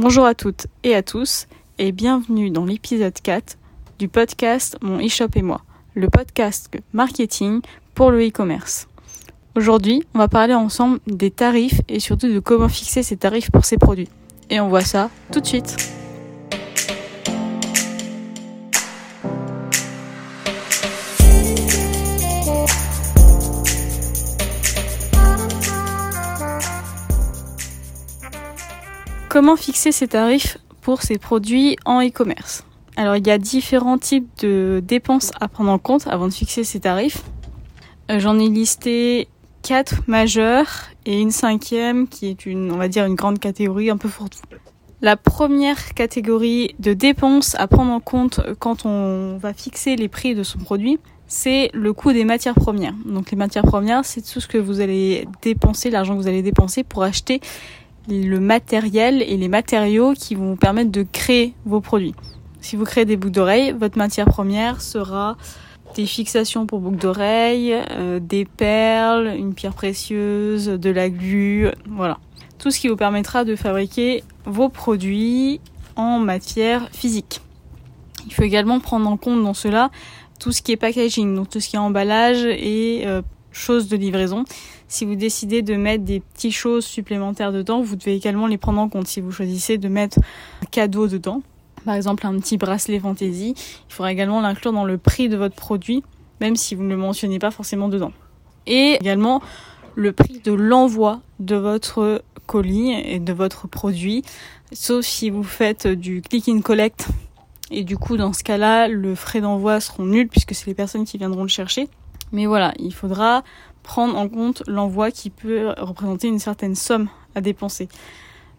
Bonjour à toutes et à tous et bienvenue dans l'épisode 4 du podcast Mon e-shop et moi, le podcast marketing pour le e-commerce. Aujourd'hui, on va parler ensemble des tarifs et surtout de comment fixer ces tarifs pour ces produits. Et on voit ça tout de suite. Comment fixer ces tarifs pour ces produits en e-commerce? Alors il y a différents types de dépenses à prendre en compte avant de fixer ces tarifs. Euh, j'en ai listé quatre majeures et une cinquième qui est une, on va dire, une grande catégorie un peu fourre-tout. La première catégorie de dépenses à prendre en compte quand on va fixer les prix de son produit, c'est le coût des matières premières. Donc les matières premières, c'est tout ce que vous allez dépenser, l'argent que vous allez dépenser pour acheter le matériel et les matériaux qui vont vous permettre de créer vos produits. Si vous créez des boucles d'oreilles, votre matière première sera des fixations pour boucles d'oreilles, euh, des perles, une pierre précieuse, de la glu, voilà. Tout ce qui vous permettra de fabriquer vos produits en matière physique. Il faut également prendre en compte dans cela tout ce qui est packaging, donc tout ce qui est emballage et euh, choses de livraison. Si vous décidez de mettre des petites choses supplémentaires dedans, vous devez également les prendre en compte. Si vous choisissez de mettre un cadeau dedans, par exemple un petit bracelet fantaisie, il faudra également l'inclure dans le prix de votre produit, même si vous ne le mentionnez pas forcément dedans. Et également le prix de l'envoi de votre colis et de votre produit, sauf si vous faites du click and collect. Et du coup, dans ce cas-là, le frais d'envoi seront nuls puisque c'est les personnes qui viendront le chercher. Mais voilà, il faudra prendre en compte l'envoi qui peut représenter une certaine somme à dépenser.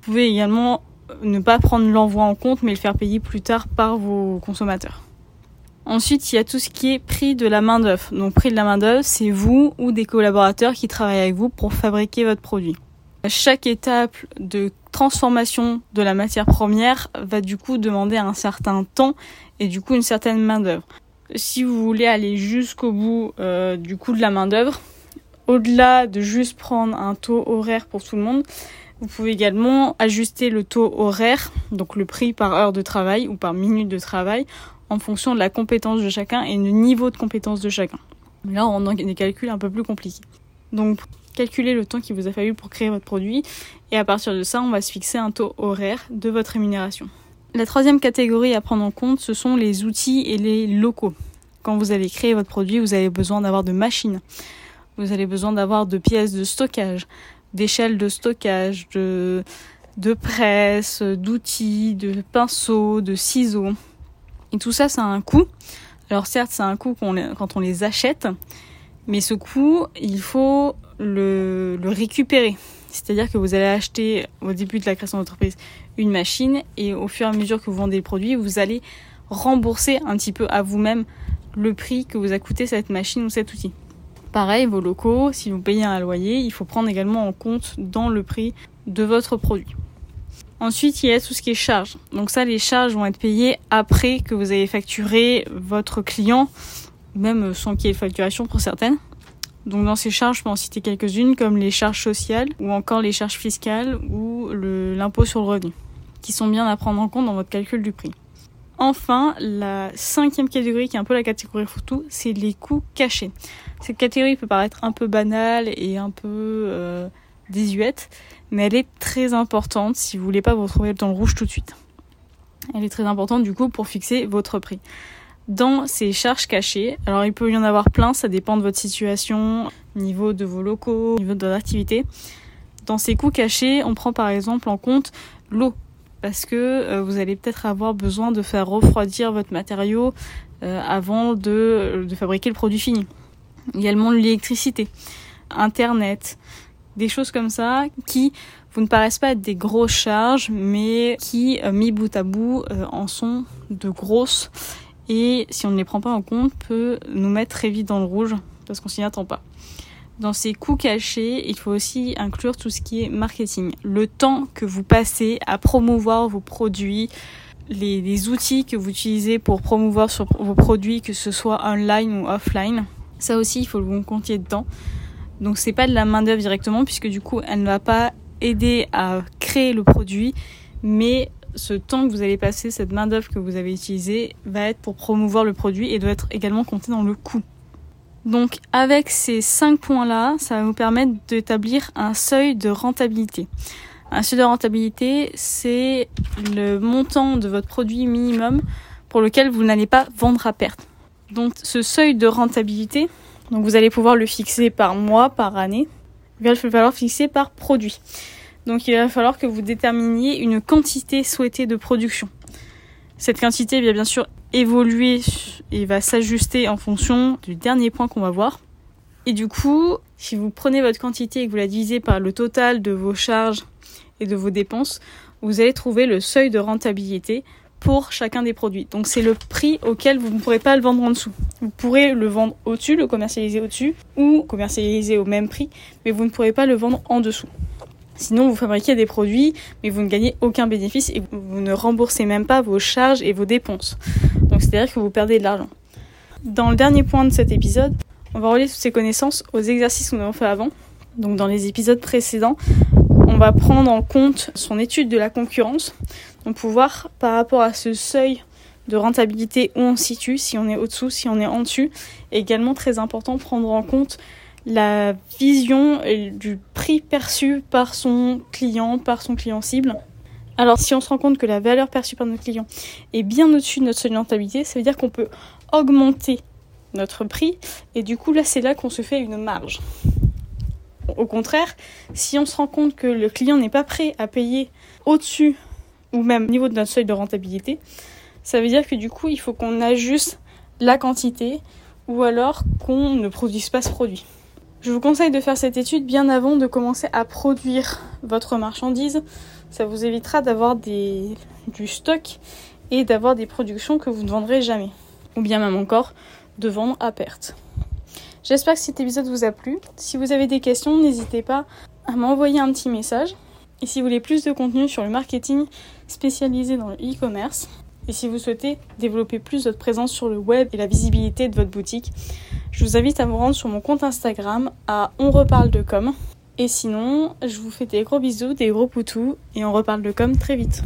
Vous pouvez également ne pas prendre l'envoi en compte mais le faire payer plus tard par vos consommateurs. Ensuite, il y a tout ce qui est prix de la main-d'œuvre. Donc, prix de la main-d'œuvre, c'est vous ou des collaborateurs qui travaillent avec vous pour fabriquer votre produit. Chaque étape de transformation de la matière première va du coup demander un certain temps et du coup une certaine main-d'œuvre. Si vous voulez aller jusqu'au bout euh, du coût de la main-d'œuvre, au-delà de juste prendre un taux horaire pour tout le monde, vous pouvez également ajuster le taux horaire, donc le prix par heure de travail ou par minute de travail, en fonction de la compétence de chacun et du niveau de compétence de chacun. Là, on a des calculs un peu plus compliqués. Donc, calculez le temps qu'il vous a fallu pour créer votre produit et à partir de ça, on va se fixer un taux horaire de votre rémunération. La troisième catégorie à prendre en compte, ce sont les outils et les locaux. Quand vous allez créer votre produit, vous avez besoin d'avoir de machines, vous avez besoin d'avoir de pièces de stockage, d'échelles de stockage, de, de presse, d'outils, de pinceaux, de ciseaux. Et tout ça, ça a un coût. Alors certes, c'est un coût quand on les achète, mais ce coût, il faut le, le récupérer. C'est-à-dire que vous allez acheter au début de la création d'entreprise une machine et au fur et à mesure que vous vendez le produit, vous allez rembourser un petit peu à vous-même le prix que vous a coûté cette machine ou cet outil. Pareil, vos locaux, si vous payez un loyer, il faut prendre également en compte dans le prix de votre produit. Ensuite, il y a tout ce qui est charges. Donc ça, les charges vont être payées après que vous avez facturé votre client, même sans qu'il y ait facturation pour certaines. Donc dans ces charges, je peux en citer quelques-unes comme les charges sociales ou encore les charges fiscales ou l'impôt sur le revenu, qui sont bien à prendre en compte dans votre calcul du prix. Enfin, la cinquième catégorie, qui est un peu la catégorie photo, c'est les coûts cachés. Cette catégorie peut paraître un peu banale et un peu euh, désuète, mais elle est très importante si vous voulez pas vous retrouver dans le rouge tout de suite. Elle est très importante du coup pour fixer votre prix. Dans ces charges cachées, alors il peut y en avoir plein, ça dépend de votre situation, niveau de vos locaux, niveau de votre activité. Dans ces coûts cachés, on prend par exemple en compte l'eau parce que euh, vous allez peut-être avoir besoin de faire refroidir votre matériau euh, avant de, fabriquer le produit fini. Également l'électricité, Internet, des choses comme ça qui vous ne paraissent pas être des grosses charges, mais qui, euh, mis bout à bout, en sont de grosses. Et si on ne les prend pas en compte, peut nous mettre très vite dans le rouge parce qu'on s'y attend pas. Dans ces coûts cachés, il faut aussi inclure tout ce qui est marketing. Le temps que vous passez à promouvoir vos produits, les, outils que vous utilisez pour promouvoir vos produits, que ce soit online ou offline. Ça aussi, il faut que vous comptiez dedans. Donc c'est pas de la main d'œuvre directement puisque du coup, elle ne va pas aider à créer le produit, mais ce temps que vous allez passer, cette main-d'œuvre que vous avez utilisée, va être pour promouvoir le produit et doit être également compté dans le coût. Donc avec ces cinq points-là, ça va vous permettre d'établir un seuil de rentabilité. Un seuil de rentabilité, c'est le montant de votre produit minimum pour lequel vous n'allez pas vendre à perte. Donc ce seuil de rentabilité, donc vous allez pouvoir le fixer par mois, par année. Il va falloir fixer par produit. Donc il va falloir que vous déterminiez une quantité souhaitée de production. Cette quantité va bien sûr évoluer et va s'ajuster en fonction du dernier point qu'on va voir. Et du coup, si vous prenez votre quantité et que vous la divisez par le total de vos charges et de vos dépenses, vous allez trouver le seuil de rentabilité pour chacun des produits. Donc c'est le prix auquel vous ne pourrez pas le vendre en dessous. Vous pourrez le vendre au-dessus, le commercialiser au-dessus ou commercialiser au même prix, mais vous ne pourrez pas le vendre en dessous. Sinon, vous fabriquez des produits, mais vous ne gagnez aucun bénéfice et vous ne remboursez même pas vos charges et vos dépenses. Donc, c'est-à-dire que vous perdez de l'argent. Dans le dernier point de cet épisode, on va relier toutes ces connaissances aux exercices que nous avons fait avant. Donc, dans les épisodes précédents, on va prendre en compte son étude de la concurrence. Donc, pouvoir, par rapport à ce seuil de rentabilité où on se situe, si on est au-dessous, si on est en dessus. également très important, prendre en compte la vision du perçu par son client, par son client cible. Alors si on se rend compte que la valeur perçue par notre client est bien au-dessus de notre seuil rentabilité, ça veut dire qu'on peut augmenter notre prix et du coup là c'est là qu'on se fait une marge. Au contraire, si on se rend compte que le client n'est pas prêt à payer au-dessus ou même au niveau de notre seuil de rentabilité, ça veut dire que du coup il faut qu'on ajuste la quantité ou alors qu'on ne produise pas ce produit. Je vous conseille de faire cette étude bien avant de commencer à produire votre marchandise. Ça vous évitera d'avoir du stock et d'avoir des productions que vous ne vendrez jamais. Ou bien même encore de vendre à perte. J'espère que cet épisode vous a plu. Si vous avez des questions, n'hésitez pas à m'envoyer un petit message. Et si vous voulez plus de contenu sur le marketing spécialisé dans le e-commerce, et si vous souhaitez développer plus votre présence sur le web et la visibilité de votre boutique, je vous invite à vous rendre sur mon compte Instagram à On reparle de com. Et sinon, je vous fais des gros bisous, des gros poutous et on reparle de com très vite.